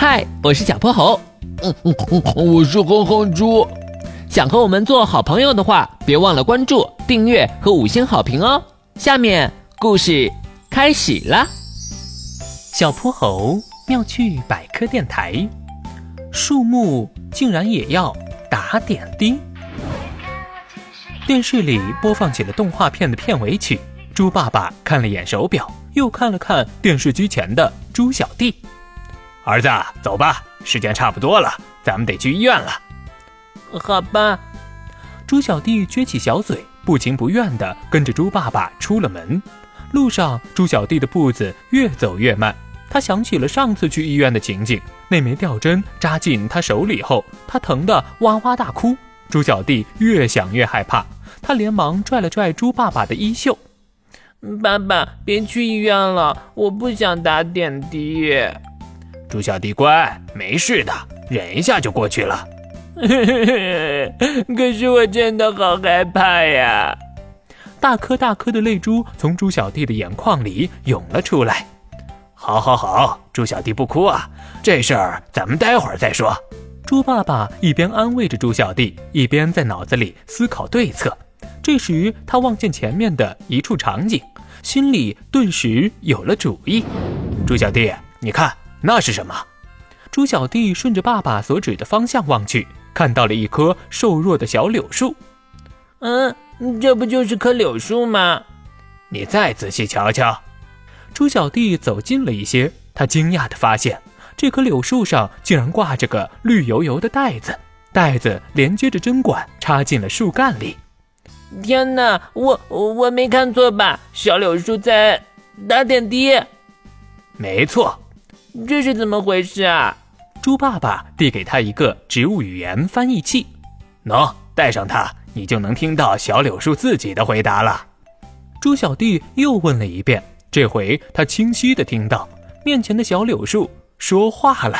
嗨，我是小泼猴。嗯嗯嗯，我是哼哼猪。想和我们做好朋友的话，别忘了关注、订阅和五星好评哦。下面故事开始了。小泼猴妙趣百科电台，树木竟然也要打点滴。电视里播放起了动画片的片尾曲。猪爸爸看了眼手表，又看了看电视机前的猪小弟。儿子，走吧，时间差不多了，咱们得去医院了。好吧。猪小弟撅起小嘴，不情不愿地跟着猪爸爸出了门。路上，猪小弟的步子越走越慢。他想起了上次去医院的情景，那枚吊针扎进他手里后，他疼得哇哇大哭。猪小弟越想越害怕，他连忙拽了拽猪爸爸的衣袖：“爸爸，别去医院了，我不想打点滴。”猪小弟乖，没事的，忍一下就过去了。可是我真的好害怕呀！大颗大颗的泪珠从猪小弟的眼眶里涌了出来。好，好，好，猪小弟不哭啊，这事儿咱们待会儿再说。猪爸爸一边安慰着猪小弟，一边在脑子里思考对策。这时，他望见前面的一处场景，心里顿时有了主意。猪小弟，你看。那是什么？猪小弟顺着爸爸所指的方向望去，看到了一棵瘦弱的小柳树。嗯，这不就是棵柳树吗？你再仔细瞧瞧。猪小弟走近了一些，他惊讶地发现，这棵柳树上竟然挂着个绿油油的袋子，袋子连接着针管，插进了树干里。天哪，我我没看错吧？小柳树在打点滴。没错。这是怎么回事啊？猪爸爸递给他一个植物语言翻译器，喏，带上它，你就能听到小柳树自己的回答了。猪小弟又问了一遍，这回他清晰的听到面前的小柳树说话了。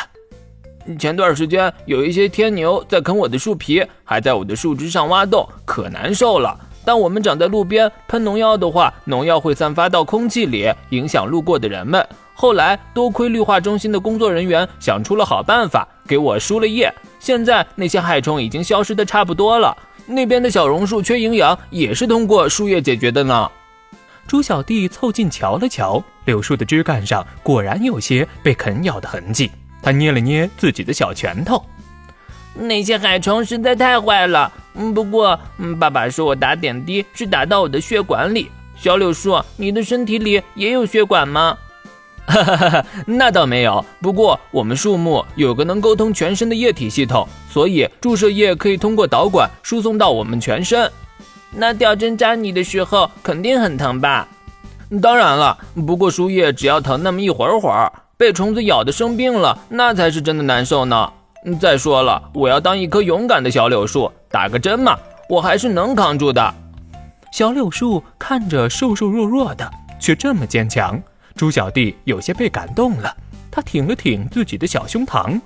前段时间有一些天牛在啃我的树皮，还在我的树枝上挖洞，可难受了。但我们长在路边，喷农药的话，农药会散发到空气里，影响路过的人们。后来多亏绿化中心的工作人员想出了好办法，给我输了液。现在那些害虫已经消失的差不多了。那边的小榕树缺营养，也是通过输液解决的呢。猪小弟凑近瞧了瞧，柳树的枝干上果然有些被啃咬的痕迹。他捏了捏自己的小拳头，那些害虫实在太坏了。嗯，不过，嗯，爸爸说我打点滴是打到我的血管里。小柳树，你的身体里也有血管吗？哈哈哈那倒没有。不过我们树木有个能沟通全身的液体系统，所以注射液可以通过导管输送到我们全身。那吊针扎你的时候肯定很疼吧？当然了，不过输液只要疼那么一会儿会儿，被虫子咬的生病了，那才是真的难受呢。再说了，我要当一棵勇敢的小柳树，打个针嘛，我还是能扛住的。小柳树看着瘦瘦弱弱的，却这么坚强。猪小弟有些被感动了，他挺了挺自己的小胸膛。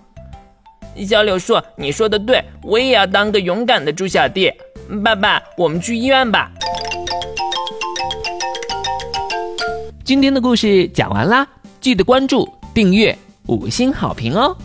小柳树，你说的对，我也要当个勇敢的猪小弟。爸爸，我们去医院吧。今天的故事讲完啦，记得关注、订阅、五星好评哦。